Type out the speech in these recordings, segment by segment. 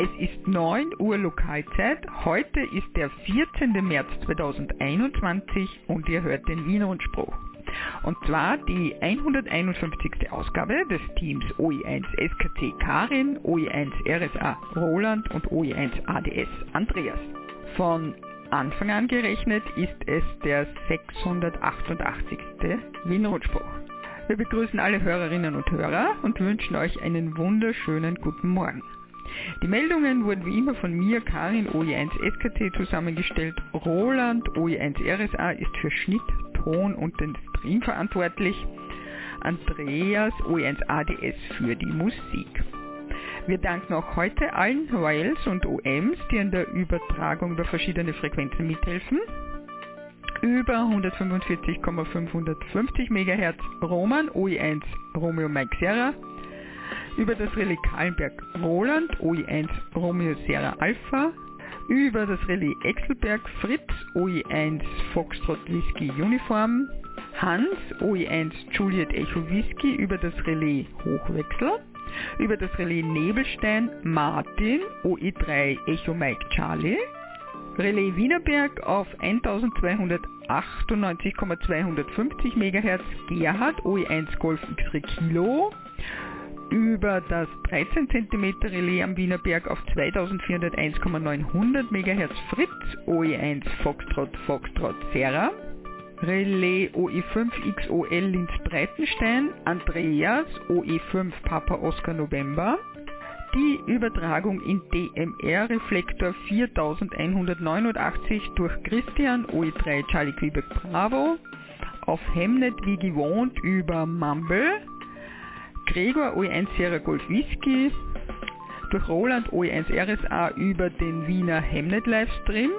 Es ist 9 Uhr Lokalzeit. Heute ist der 14. März 2021 und ihr hört den Wiener Rundspruch. Und zwar die 151. Ausgabe des Teams OE1 SKC Karin, OE1 RSA Roland und OE1 ADS Andreas. Von Anfang an gerechnet ist es der 688. Wiener Rundspruch. Wir begrüßen alle Hörerinnen und Hörer und wünschen euch einen wunderschönen guten Morgen. Die Meldungen wurden wie immer von mir, Karin OE1 SKT zusammengestellt. Roland OE1 RSA ist für Schnitt, Ton und den Stream verantwortlich. Andreas OE1 ADS für die Musik. Wir danken auch heute allen Royals und OMs, die an der Übertragung über verschiedene Frequenzen mithelfen über 145,550 MHz Roman OE1 Romeo Mike Sierra, über das Relais Kahlenberg Roland OE1 Romeo Sierra Alpha, über das Relais Exelberg Fritz OE1 Foxtrot Whisky Uniform, Hans OE1 Juliet Echo Whisky. Über das Relais Hochwechsel, über das Relais Nebelstein Martin OE3 Echo Mike Charlie, Relais Wienerberg auf 1298,250 MHz Gerhard OE1 Golf X-Ray Kilo über das 13 cm Relais am Wienerberg auf 2401,900 MHz Fritz OE1 Foxtrot Foxtrot Serra. Relais OE5 XOL Linz Breitenstein. Andreas OE5 Papa Oscar November. Die Übertragung in DMR Reflektor 4189 durch Christian OE3 Charlie Quebec Bravo. Auf Hemnet wie gewohnt über Mumble, Gregor OE1 Sierra Golf Whisky, durch Roland OE1 RSA über den Wiener Hemnet Livestream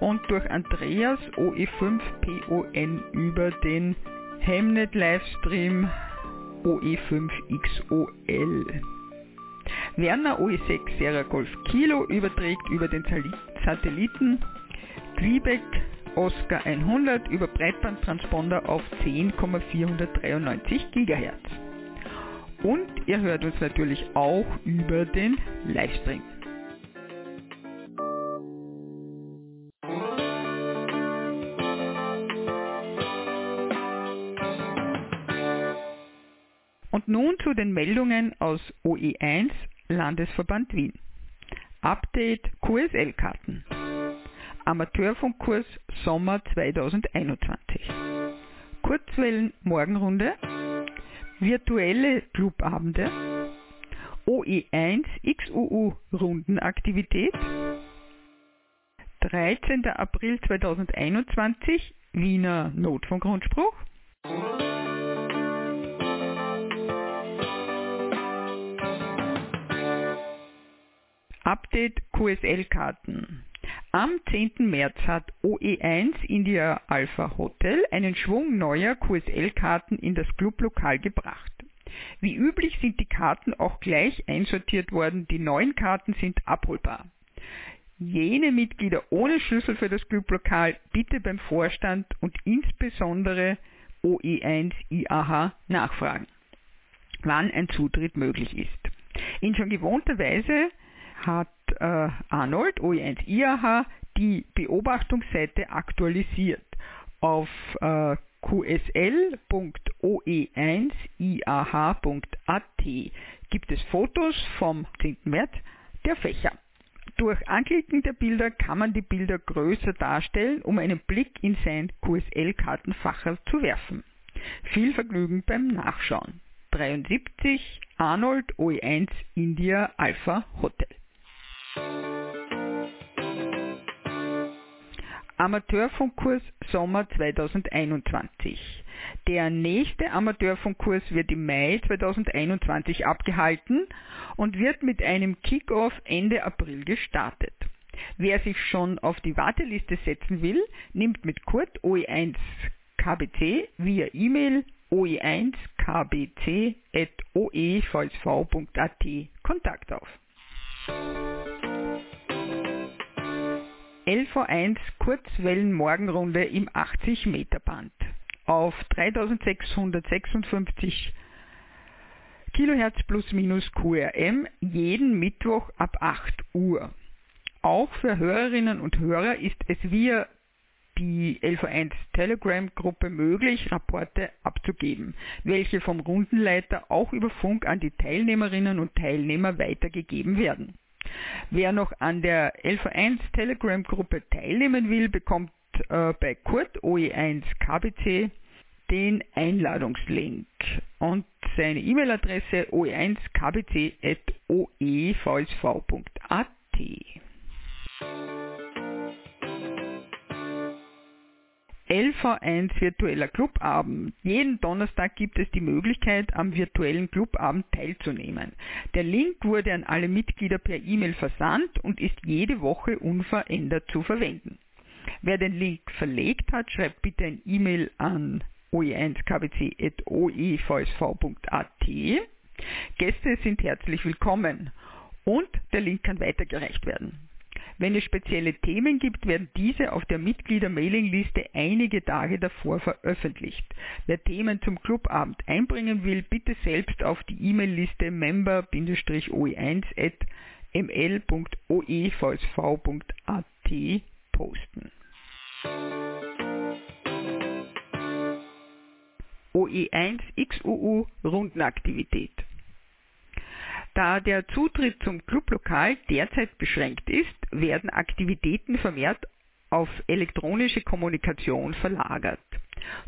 und durch Andreas OE5 PON über den Hemnet Livestream OE5 XOL. Werner OE6 Sierra Golf Kilo überträgt über den Satelliten Quebec Oscar 100 über Breitbandtransponder auf 10,493 GHz. Und ihr hört uns natürlich auch über den Livestream. Und nun zu den Meldungen aus OE1 Landesverband Wien. Update QSL-Karten. Amateurfunkkurs Sommer 2021. Kurzwellen Morgenrunde. Virtuelle Clubabende. OE1 XUU Rundenaktivität. 13. April 2021 Wiener Notfunkrundspruch. Update QSL-Karten. Am 10. März hat OE1 India Alpha Hotel einen Schwung neuer QSL-Karten in das Clublokal gebracht. Wie üblich sind die Karten auch gleich einsortiert worden, die neuen Karten sind abholbar. Jene Mitglieder ohne Schlüssel für das Clublokal bitte beim Vorstand und insbesondere OE1 IAH nachfragen, wann ein Zutritt möglich ist. In schon gewohnter Weise hat äh, Arnold OE1 IAH die Beobachtungsseite aktualisiert. Auf äh, qsl.oe1iah.at gibt es Fotos vom 10. März der Fächer. Durch Anklicken der Bilder kann man die Bilder größer darstellen, um einen Blick in sein QSL-Kartenfacher zu werfen. Viel Vergnügen beim Nachschauen. 73 Arnold OE1 India Alpha Hotel. Amateurfunkkurs Sommer 2021. Der nächste Amateurfunkkurs wird im Mai 2021 abgehalten und wird mit einem Kickoff Ende April gestartet. Wer sich schon auf die Warteliste setzen will, nimmt mit Kurt OE1 KBC via E-Mail oe1kbc.oevsv.at Kontakt auf. LV1 Kurzwellenmorgenrunde im 80 Meter Band. Auf 3656 Kilohertz plus minus QRM jeden Mittwoch ab 8 Uhr. Auch für Hörerinnen und Hörer ist es via die LV1 Telegram-Gruppe möglich, Rapporte abzugeben, welche vom Rundenleiter auch über Funk an die Teilnehmerinnen und Teilnehmer weitergegeben werden. Wer noch an der LV1 Telegram-Gruppe teilnehmen will, bekommt äh, bei Kurt OE1 KBC den Einladungslink und seine E-Mail-Adresse oe1kbc.oevsv.at. LV1 virtueller Clubabend. Jeden Donnerstag gibt es die Möglichkeit, am virtuellen Clubabend teilzunehmen. Der Link wurde an alle Mitglieder per E-Mail versandt und ist jede Woche unverändert zu verwenden. Wer den Link verlegt hat, schreibt bitte ein E-Mail an oe1kbc.oevsv.at. Gäste sind herzlich willkommen und der Link kann weitergereicht werden. Wenn es spezielle Themen gibt, werden diese auf der Mitglieder-Mailingliste einige Tage davor veröffentlicht. Wer Themen zum Clubabend einbringen will, bitte selbst auf die E-Mail-Liste member-oe1.ml.oevsv.at posten. OE1 XUU Rundenaktivität. Da der Zutritt zum Clublokal derzeit beschränkt ist, werden Aktivitäten vermehrt auf elektronische Kommunikation verlagert.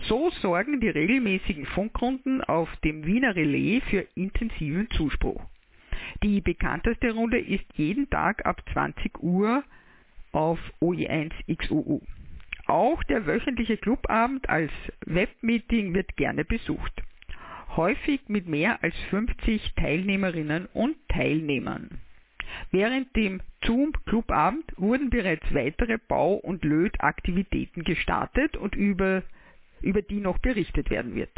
So sorgen die regelmäßigen Funkrunden auf dem Wiener Relais für intensiven Zuspruch. Die bekannteste Runde ist jeden Tag ab 20 Uhr auf OE1XUU. Auch der wöchentliche Clubabend als Webmeeting wird gerne besucht häufig mit mehr als 50 Teilnehmerinnen und Teilnehmern. Während dem Zoom Clubabend wurden bereits weitere Bau- und Lötaktivitäten gestartet und über, über die noch berichtet werden wird.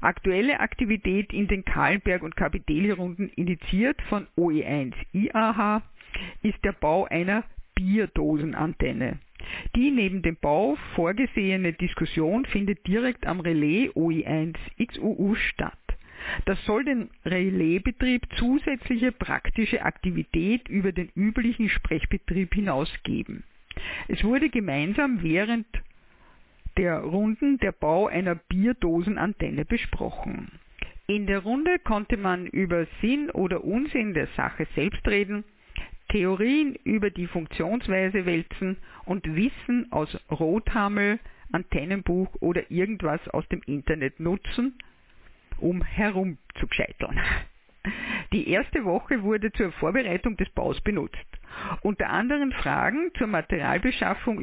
Aktuelle Aktivität in den Kahlenberg- und Kapiteli-Runden initiiert von OE1 IAH ist der Bau einer Bierdosenantenne. Die neben dem Bau vorgesehene Diskussion findet direkt am Relais OI1 XUU statt. Das soll dem Relaisbetrieb zusätzliche praktische Aktivität über den üblichen Sprechbetrieb hinaus geben. Es wurde gemeinsam während der Runden der Bau einer Bierdosenantenne besprochen. In der Runde konnte man über Sinn oder Unsinn der Sache selbst reden, Theorien über die Funktionsweise wälzen und Wissen aus Rothammel, Antennenbuch oder irgendwas aus dem Internet nutzen, um herumzugescheiteln. Die erste Woche wurde zur Vorbereitung des Baus benutzt. Unter anderem Fragen zur Materialbeschaffung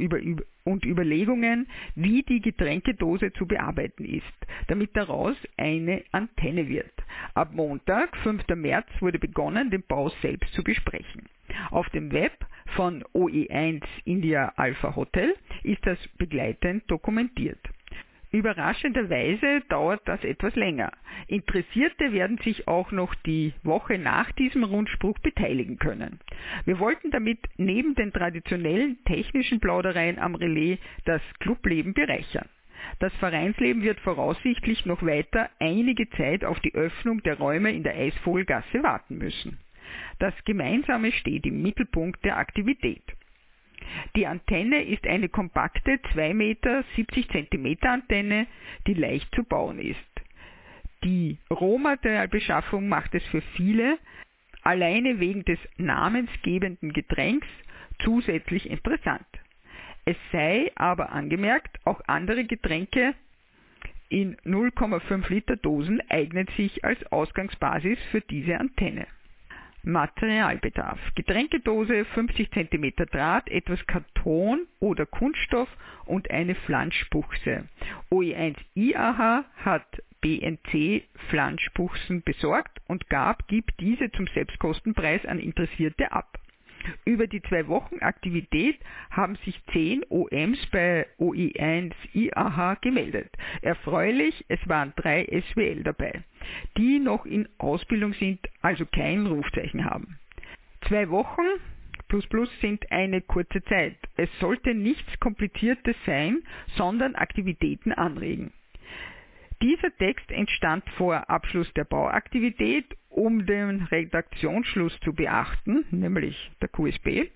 und Überlegungen, wie die Getränkedose zu bearbeiten ist, damit daraus eine Antenne wird. Ab Montag, 5. März, wurde begonnen, den Bau selbst zu besprechen. Auf dem Web von OE1 India Alpha Hotel ist das begleitend dokumentiert. Überraschenderweise dauert das etwas länger. Interessierte werden sich auch noch die Woche nach diesem Rundspruch beteiligen können. Wir wollten damit neben den traditionellen technischen Plaudereien am Relais das Clubleben bereichern. Das Vereinsleben wird voraussichtlich noch weiter einige Zeit auf die Öffnung der Räume in der Eisvogelgasse warten müssen. Das Gemeinsame steht im Mittelpunkt der Aktivität. Die Antenne ist eine kompakte 2 Meter 70 Zentimeter Antenne, die leicht zu bauen ist. Die Rohmaterialbeschaffung macht es für viele, alleine wegen des namensgebenden Getränks, zusätzlich interessant. Es sei aber angemerkt, auch andere Getränke in 0,5 Liter Dosen eignen sich als Ausgangsbasis für diese Antenne. Materialbedarf. Getränkedose, 50 cm Draht, etwas Karton oder Kunststoff und eine Flanschbuchse. OE1 IAH hat BNC Flanschbuchsen besorgt und gab, gibt diese zum Selbstkostenpreis an Interessierte ab. Über die zwei Wochen Aktivität haben sich zehn OMs bei OI1 IAH gemeldet. Erfreulich, es waren drei SWL dabei, die noch in Ausbildung sind, also kein Rufzeichen haben. Zwei Wochen plus plus sind eine kurze Zeit. Es sollte nichts Kompliziertes sein, sondern Aktivitäten anregen. Dieser Text entstand vor Abschluss der Bauaktivität, um den Redaktionsschluss zu beachten, nämlich der QSB.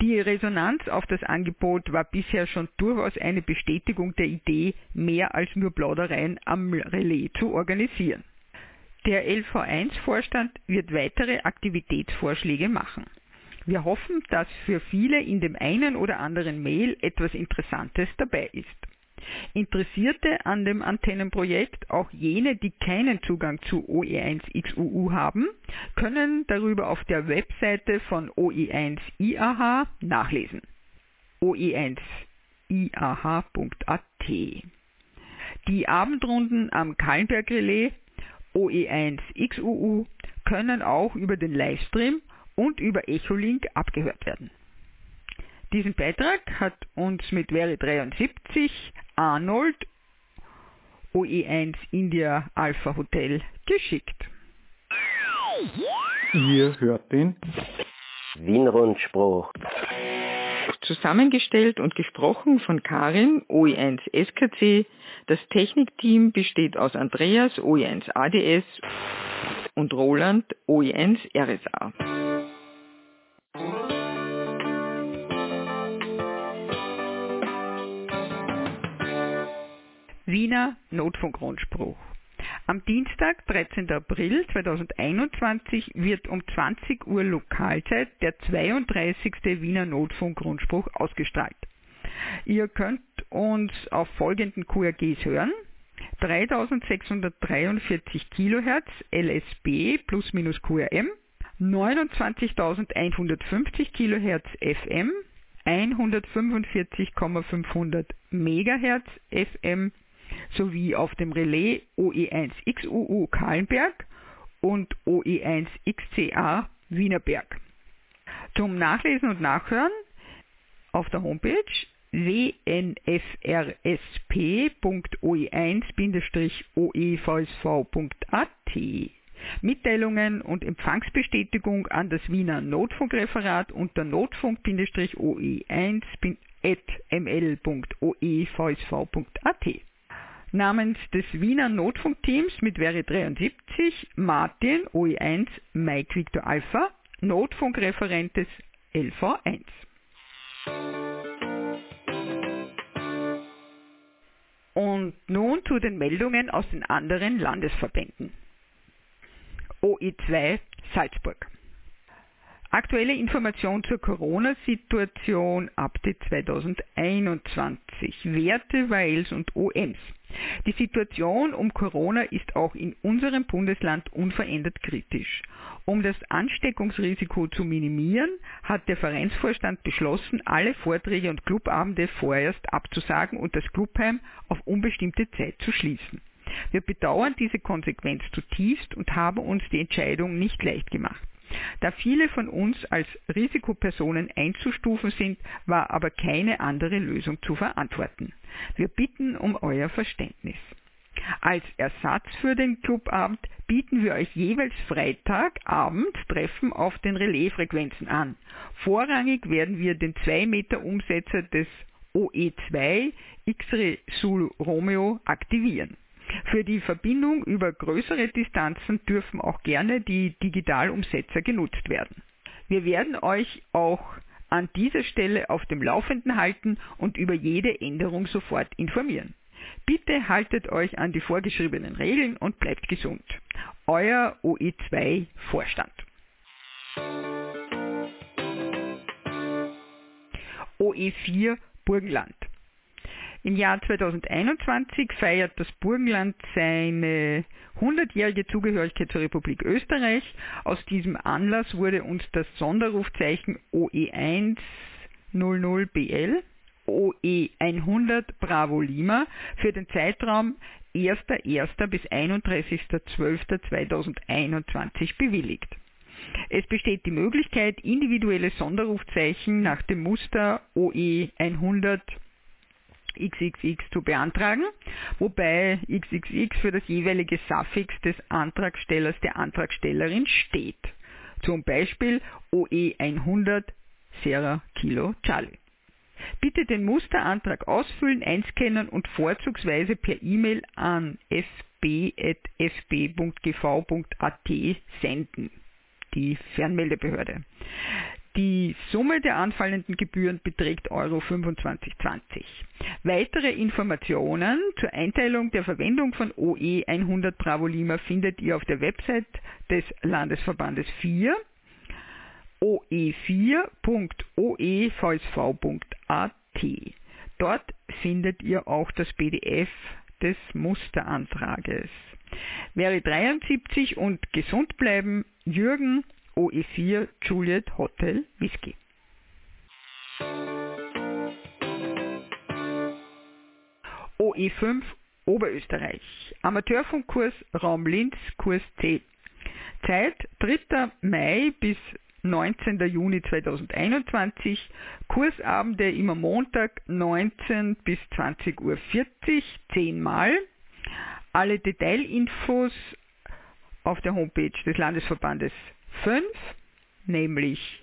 Die Resonanz auf das Angebot war bisher schon durchaus eine Bestätigung der Idee, mehr als nur Plaudereien am Relais zu organisieren. Der LV1-Vorstand wird weitere Aktivitätsvorschläge machen. Wir hoffen, dass für viele in dem einen oder anderen Mail etwas Interessantes dabei ist. Interessierte an dem Antennenprojekt, auch jene, die keinen Zugang zu OE1XUU haben, können darüber auf der Webseite von OE1IAH nachlesen. oe1iah.at Die Abendrunden am Kallenberg-Relais OE1XUU können auch über den Livestream und über Echolink abgehört werden. Diesen Beitrag hat uns mit Veri 73 Arnold OE1 India Alpha Hotel geschickt. Ihr hört den Wienrundspruch. Zusammengestellt und gesprochen von Karin, OE1 SKC. Das Technikteam besteht aus Andreas, OE1 ADS und Roland, OE1 RSA. Wiener Notfunkrundspruch. Am Dienstag, 13. April 2021 wird um 20 Uhr Lokalzeit der 32. Wiener Notfunkrundspruch ausgestrahlt. Ihr könnt uns auf folgenden QRGs hören. 3643 kHz LSB plus minus QRM, 29150 kHz FM, 145,500 MHz FM sowie auf dem Relais OE1XUU Kahlenberg und OE1XCA Wienerberg. Zum Nachlesen und Nachhören auf der Homepage wnfrsp.oe1-oevsv.at Mitteilungen und Empfangsbestätigung an das Wiener Notfunkreferat unter notfunk-oe1.ml.oevsv.at namens des Wiener Notfunkteams mit Veri 73 Martin OE1 Mike Victor Alpha, Notfunkreferent des LV1. Und nun zu den Meldungen aus den anderen Landesverbänden. OE2 Salzburg. Aktuelle Information zur Corona-Situation Update 2021. Werte, Wales und OMs. Die Situation um Corona ist auch in unserem Bundesland unverändert kritisch. Um das Ansteckungsrisiko zu minimieren, hat der Vereinsvorstand beschlossen, alle Vorträge und Clubabende vorerst abzusagen und das Clubheim auf unbestimmte Zeit zu schließen. Wir bedauern diese Konsequenz zutiefst und haben uns die Entscheidung nicht leicht gemacht. Da viele von uns als Risikopersonen einzustufen sind, war aber keine andere Lösung zu verantworten. Wir bitten um euer Verständnis. Als Ersatz für den Clubabend bieten wir euch jeweils Freitagabend Treffen auf den Relaisfrequenzen an. Vorrangig werden wir den 2 Meter Umsetzer des OE2 X-Ray Sul Romeo aktivieren. Für die Verbindung über größere Distanzen dürfen auch gerne die Digitalumsetzer genutzt werden. Wir werden euch auch an dieser Stelle auf dem Laufenden halten und über jede Änderung sofort informieren. Bitte haltet euch an die vorgeschriebenen Regeln und bleibt gesund. Euer OE2 Vorstand. OE4 Burgenland. Im Jahr 2021 feiert das Burgenland seine 100-jährige Zugehörigkeit zur Republik Österreich. Aus diesem Anlass wurde uns das Sonderrufzeichen OE100BL OE100 Bravo Lima für den Zeitraum 1.1. bis 31.12.2021 bewilligt. Es besteht die Möglichkeit, individuelle Sonderrufzeichen nach dem Muster OE100 XXX zu beantragen, wobei XXX für das jeweilige Suffix des Antragstellers der Antragstellerin steht. Zum Beispiel OE 100 Sierra Kilo Charlie. Bitte den Musterantrag ausfüllen, einscannen und vorzugsweise per E-Mail an fb.fb.gv.at senden. Die Fernmeldebehörde. Die Summe der anfallenden Gebühren beträgt Euro 25,20. Weitere Informationen zur Einteilung der Verwendung von OE 100 Bravo Lima findet ihr auf der Website des Landesverbandes 4 oe4.oevsv.at. Dort findet ihr auch das PDF des Musterantrages. Wäre 73 und gesund bleiben, Jürgen OE4 Juliet Hotel Whisky. OE5 Oberösterreich. Amateurfunkkurs Raum Linz, Kurs C. Zeit 3. Mai bis 19. Juni 2021. Kursabende immer Montag 19 bis 20.40 Uhr, 10 Mal. Alle Detailinfos auf der Homepage des Landesverbandes 5, nämlich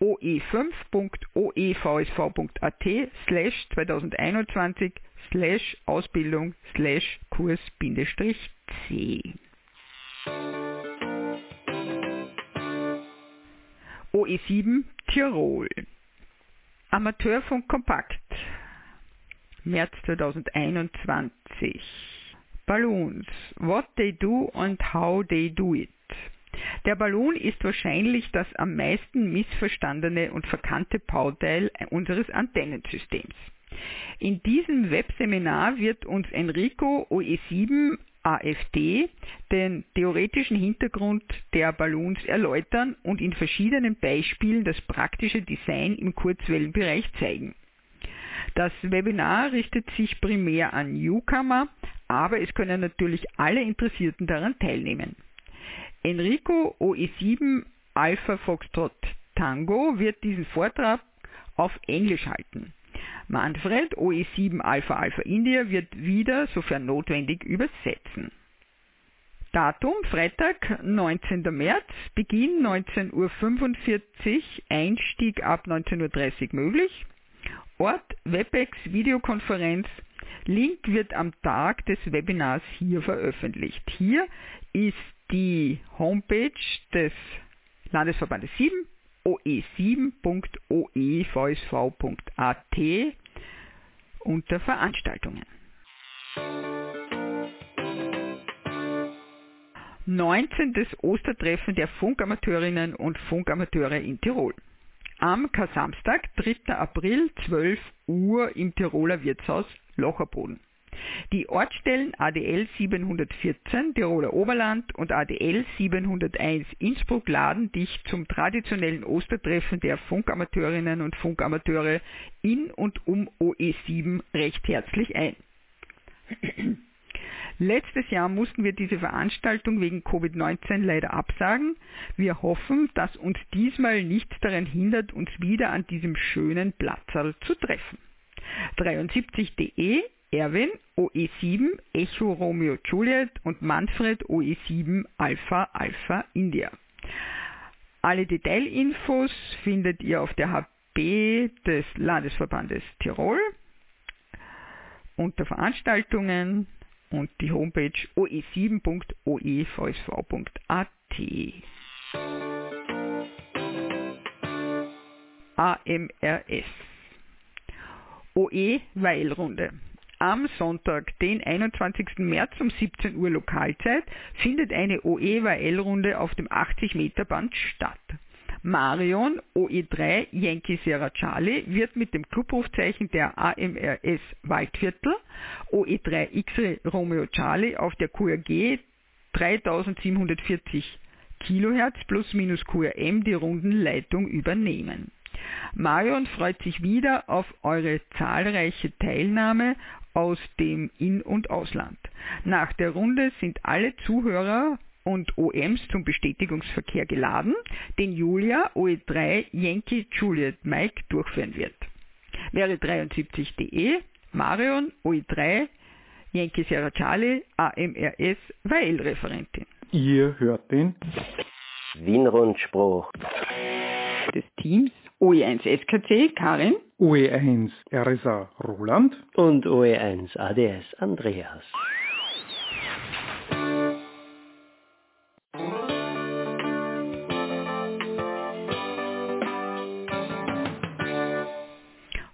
oe5.oevsv.at slash 2021 slash Ausbildung slash Kurs Bindestrich C. OE7 Tirol. Amateurfunk Kompakt. März 2021 Balloons. What they do and how they do it der Ballon ist wahrscheinlich das am meisten missverstandene und verkannte Bauteil unseres Antennensystems. In diesem Webseminar wird uns Enrico OE7 AFD den theoretischen Hintergrund der Ballons erläutern und in verschiedenen Beispielen das praktische Design im Kurzwellenbereich zeigen. Das Webinar richtet sich primär an Newcomer, aber es können natürlich alle Interessierten daran teilnehmen. Enrico OE7 Alpha Foxtrot Tango wird diesen Vortrag auf Englisch halten. Manfred OE7 Alpha Alpha India wird wieder, sofern notwendig, übersetzen. Datum Freitag, 19. März, Beginn 19.45 Uhr, Einstieg ab 19.30 Uhr möglich. Ort WebEx Videokonferenz. Link wird am Tag des Webinars hier veröffentlicht. Hier ist die Homepage des Landesverbandes 7 oe7.oevsv.at unter Veranstaltungen. 19. Ostertreffen der Funkamateurinnen und Funkamateure in Tirol. Am Kasamstag, 3. April, 12 Uhr im Tiroler Wirtshaus Locherboden. Die Ortsstellen ADL 714 Tiroler Oberland und ADL 701 Innsbruck laden dich zum traditionellen Ostertreffen der Funkamateurinnen und Funkamateure in und um OE7 recht herzlich ein. Letztes Jahr mussten wir diese Veranstaltung wegen Covid-19 leider absagen. Wir hoffen, dass uns diesmal nichts daran hindert, uns wieder an diesem schönen Platzal zu treffen. 73.de Erwin OE7 Echo Romeo Juliet und Manfred OE7 Alpha Alpha India. Alle Detailinfos findet ihr auf der HB des Landesverbandes Tirol unter Veranstaltungen und die Homepage oe7.oevsv.at. AMRS OE Weilrunde am Sonntag, den 21. März um 17 Uhr Lokalzeit, findet eine OE-WL-Runde auf dem 80-Meter-Band statt. Marion OE3 Yankee Sierra Charlie wird mit dem Clubrufzeichen der AMRS Waldviertel OE3 X-Ray Romeo Charlie auf der QRG 3740 kHz plus minus QRM die Rundenleitung übernehmen. Marion freut sich wieder auf eure zahlreiche Teilnahme aus dem In- und Ausland. Nach der Runde sind alle Zuhörer und OMs zum Bestätigungsverkehr geladen, den Julia OE3 Yankee Juliet Mike durchführen wird. Wäre 73.de Marion OE3 Yankee Sierra Charlie AMRS Weil-Referentin. Ihr hört den Wien-Rundspruch des Teams OE1 SKC Karin OE1 RSA Roland und OE1 ADS Andreas.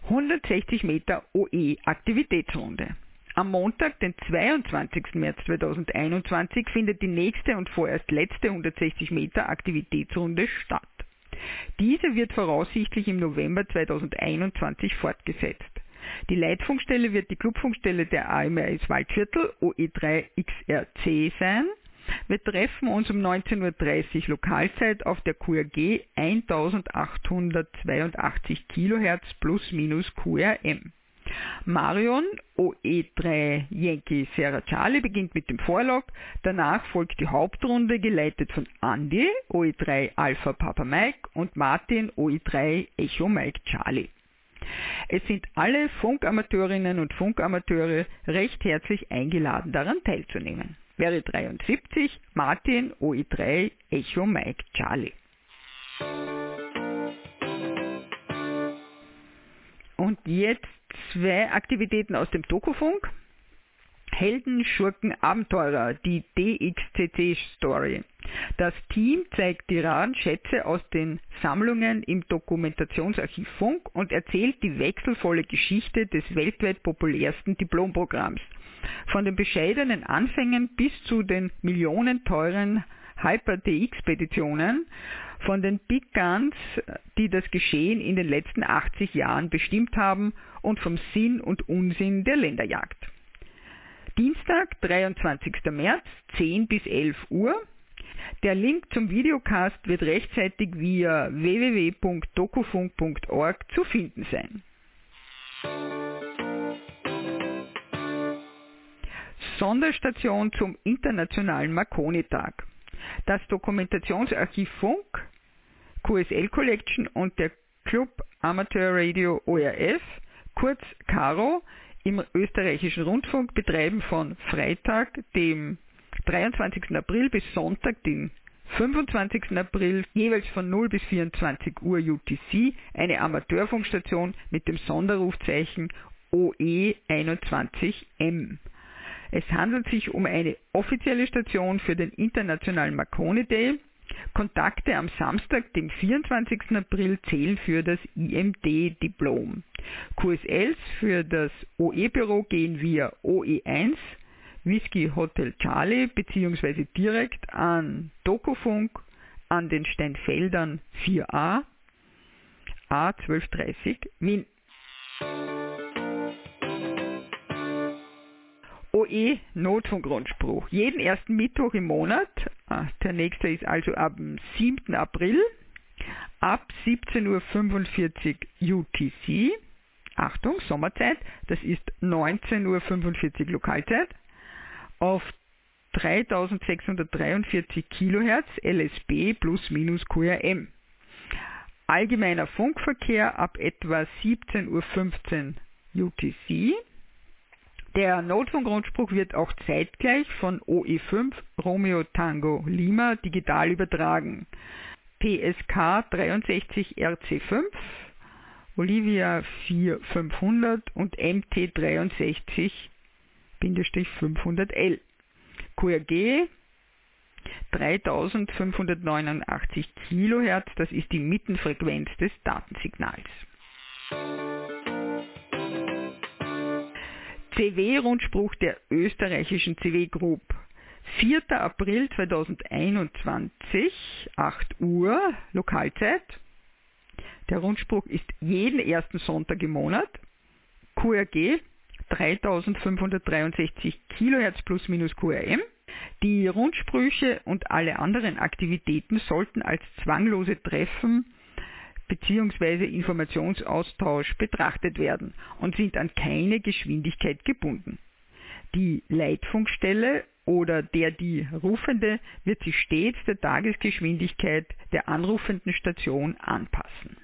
...160 Meter OE-Aktivitätsrunde. Am Montag, den 22. März 2021, findet die nächste und vorerst letzte 160 Meter Aktivitätsrunde statt. Diese wird voraussichtlich im November 2021 fortgesetzt. Die Leitfunkstelle wird die Clubfunkstelle der AMRS Waldviertel OE3XRC sein. Wir treffen uns um 19.30 Uhr Lokalzeit auf der QRG 1882 kHz plus minus QRM. Marion OE3 Yankee Sierra Charlie beginnt mit dem Vorlog, danach folgt die Hauptrunde geleitet von Andy OE3 Alpha Papa Mike und Martin OE3 Echo Mike Charlie. Es sind alle Funkamateurinnen und Funkamateure recht herzlich eingeladen, daran teilzunehmen. Wäre 73 Martin OE3 Echo Mike Charlie. Und jetzt zwei Aktivitäten aus dem Dokufunk. Helden, Schurken, Abenteurer, die DXCC-Story. Das Team zeigt die raren Schätze aus den Sammlungen im Dokumentationsarchiv Funk und erzählt die wechselvolle Geschichte des weltweit populärsten Diplomprogramms. Von den bescheidenen Anfängen bis zu den millionenteuren Hyper-DX-Petitionen von den Big Guns, die das Geschehen in den letzten 80 Jahren bestimmt haben und vom Sinn und Unsinn der Länderjagd. Dienstag, 23. März, 10 bis 11 Uhr. Der Link zum Videocast wird rechtzeitig via www.dokufunk.org zu finden sein. Sonderstation zum Internationalen Marconi-Tag. Das Dokumentationsarchiv Funk, QSL Collection und der Club Amateur Radio ORF, kurz CARO, im österreichischen Rundfunk betreiben von Freitag, dem 23. April bis Sonntag, den 25. April, jeweils von 0 bis 24 Uhr UTC, eine Amateurfunkstation mit dem Sonderrufzeichen OE21M. Es handelt sich um eine offizielle Station für den Internationalen Marconi Day. Kontakte am Samstag, dem 24. April, zählen für das IMD-Diplom. QSLs für das OE-Büro gehen via OE1 Whisky Hotel Charlie bzw. direkt an Dokufunk an den Steinfeldern 4a A1230 Wien. OE Notfunkrundspruch. Jeden ersten Mittwoch im Monat, ah, der nächste ist also ab dem 7. April, ab 17.45 Uhr UTC, Achtung, Sommerzeit, das ist 19.45 Uhr Lokalzeit, auf 3643 kHz LSB plus minus QRM. Allgemeiner Funkverkehr ab etwa 17.15 Uhr UTC, der Notfunkgrundspruch wird auch zeitgleich von OE5 Romeo Tango Lima digital übertragen. PSK 63 RC5, Olivia 4500 und MT 63-500L. QRG 3589 kHz, das ist die Mittenfrequenz des Datensignals. CW-Rundspruch der österreichischen CW Group. 4. April 2021, 8 Uhr, Lokalzeit. Der Rundspruch ist jeden ersten Sonntag im Monat. QRG 3563 kHz plus minus QRM. Die Rundsprüche und alle anderen Aktivitäten sollten als zwanglose Treffen bzw. Informationsaustausch betrachtet werden und sind an keine Geschwindigkeit gebunden. Die Leitfunkstelle oder der die Rufende wird sich stets der Tagesgeschwindigkeit der anrufenden Station anpassen.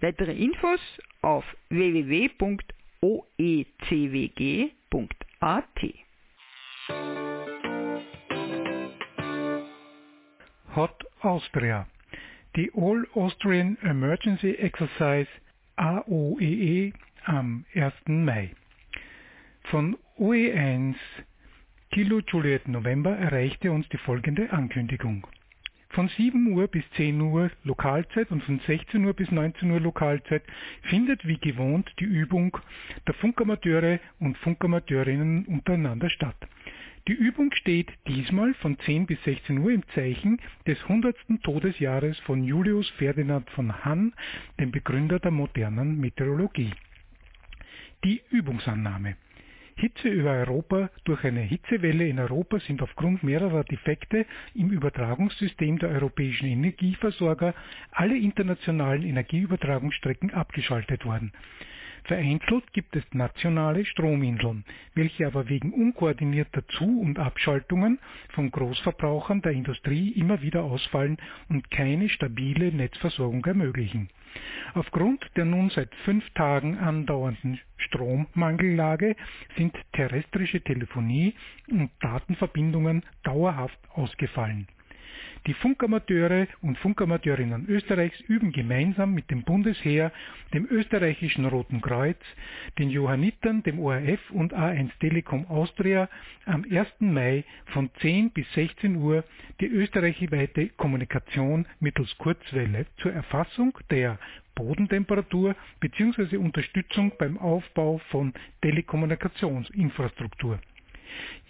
Weitere Infos auf www.oecwg.at. Hot Austria die All Austrian Emergency Exercise AOEE am 1. Mai. Von OE1 Kilo Juliet November erreichte uns die folgende Ankündigung. Von 7 Uhr bis 10 Uhr Lokalzeit und von 16 Uhr bis 19 Uhr Lokalzeit findet wie gewohnt die Übung der Funkamateure und Funkamateurinnen untereinander statt. Die Übung steht diesmal von 10 bis 16 Uhr im Zeichen des 100. Todesjahres von Julius Ferdinand von Hann, dem Begründer der modernen Meteorologie. Die Übungsannahme. Hitze über Europa durch eine Hitzewelle in Europa sind aufgrund mehrerer Defekte im Übertragungssystem der europäischen Energieversorger alle internationalen Energieübertragungsstrecken abgeschaltet worden. Vereinzelt gibt es nationale Strominseln, welche aber wegen unkoordinierter Zu- und Abschaltungen von Großverbrauchern der Industrie immer wieder ausfallen und keine stabile Netzversorgung ermöglichen. Aufgrund der nun seit fünf Tagen andauernden Strommangellage sind terrestrische Telefonie und Datenverbindungen dauerhaft ausgefallen. Die Funkamateure und Funkamateurinnen Österreichs üben gemeinsam mit dem Bundesheer, dem österreichischen Roten Kreuz, den Johannitern, dem ORF und A1 Telekom Austria am 1. Mai von 10 bis 16 Uhr die österreichweite Kommunikation mittels Kurzwelle zur Erfassung der Bodentemperatur bzw. Unterstützung beim Aufbau von Telekommunikationsinfrastruktur.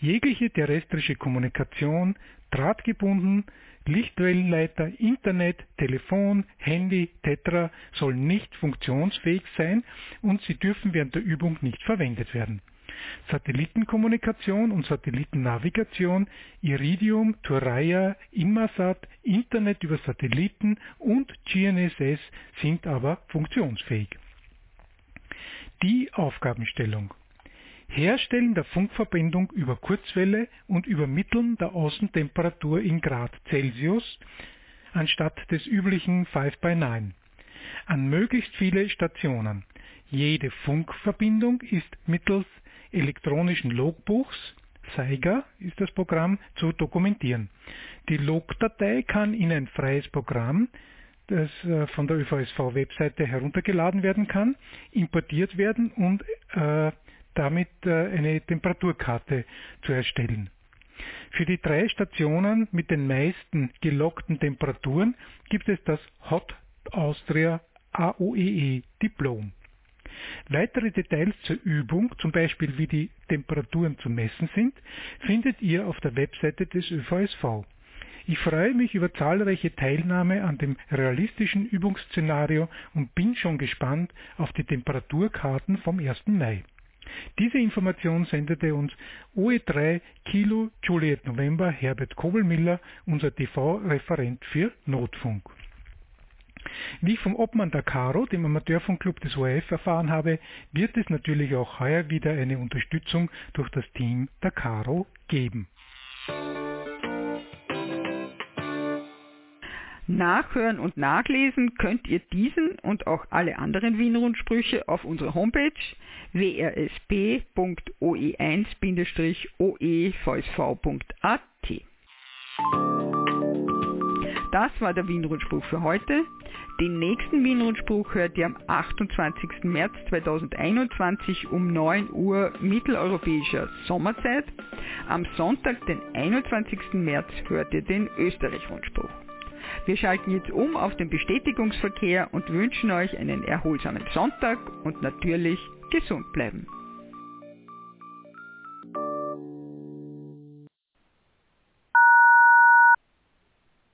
Jegliche terrestrische Kommunikation, drahtgebunden, Lichtwellenleiter, Internet, Telefon, Handy, Tetra sollen nicht funktionsfähig sein und sie dürfen während der Übung nicht verwendet werden. Satellitenkommunikation und Satellitennavigation, Iridium, Thuraya, Inmarsat, Internet über Satelliten und GNSS sind aber funktionsfähig. Die Aufgabenstellung Herstellen der Funkverbindung über Kurzwelle und Übermitteln der Außentemperatur in Grad Celsius anstatt des üblichen 5 by 9 an möglichst viele Stationen. Jede Funkverbindung ist mittels elektronischen Logbuchs Saiga ist das Programm zu dokumentieren. Die Logdatei kann in ein freies Programm, das äh, von der ÖVSV-Webseite heruntergeladen werden kann, importiert werden und äh, damit äh, eine Temperaturkarte zu erstellen. Für die drei Stationen mit den meisten gelockten Temperaturen gibt es das Hot Austria AOEE Diplom. Weitere Details zur Übung, zum Beispiel wie die Temperaturen zu messen sind, findet ihr auf der Webseite des ÖVSV. Ich freue mich über zahlreiche Teilnahme an dem realistischen Übungsszenario und bin schon gespannt auf die Temperaturkarten vom 1. Mai. Diese Information sendete uns OE3 Kilo Juliet November Herbert Kobelmiller, unser TV-Referent für Notfunk. Wie ich vom Obmann der Caro, dem Amateurfunkclub des ORF, erfahren habe, wird es natürlich auch heuer wieder eine Unterstützung durch das Team der Caro geben. Nachhören und nachlesen könnt ihr diesen und auch alle anderen Wien-Rundsprüche auf unserer Homepage wrsp.oe1-oevsv.at. Das war der Wien-Rundspruch für heute. Den nächsten Wien-Rundspruch hört ihr am 28. März 2021 um 9 Uhr mitteleuropäischer Sommerzeit. Am Sonntag, den 21. März, hört ihr den Österreich-Rundspruch. Wir schalten jetzt um auf den Bestätigungsverkehr und wünschen euch einen erholsamen Sonntag und natürlich gesund bleiben.